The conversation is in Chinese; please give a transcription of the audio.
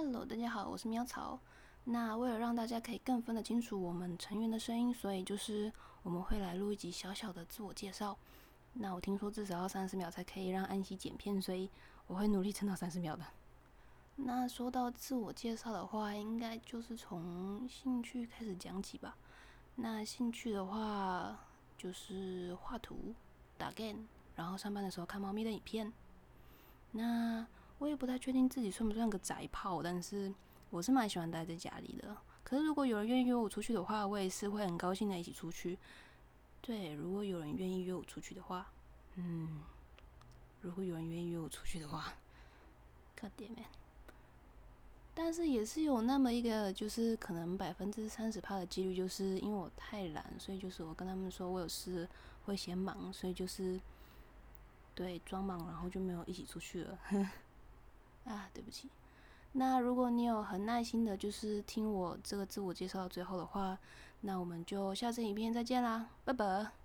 Hello，大家好，我是喵草。那为了让大家可以更分得清楚我们成员的声音，所以就是我们会来录一集小小的自我介绍。那我听说至少要三十秒才可以让安息剪片，所以我会努力撑到三十秒的。那说到自我介绍的话，应该就是从兴趣开始讲起吧。那兴趣的话，就是画图、打 game，然后上班的时候看猫咪的影片。那我也不太确定自己算不算个宅炮，但是我是蛮喜欢待在家里的。可是如果有人愿意约我出去的话，我也是会很高兴的一起出去。对，如果有人愿意约我出去的话，嗯，如果有人愿意约我出去的话，可点咩？但是也是有那么一个，就是可能百分之三十趴的几率，就是因为我太懒，所以就是我跟他们说我有事会嫌忙，所以就是对装忙，然后就没有一起出去了。那如果你有很耐心的，就是听我这个自我介绍到最后的话，那我们就下次影片再见啦，拜拜。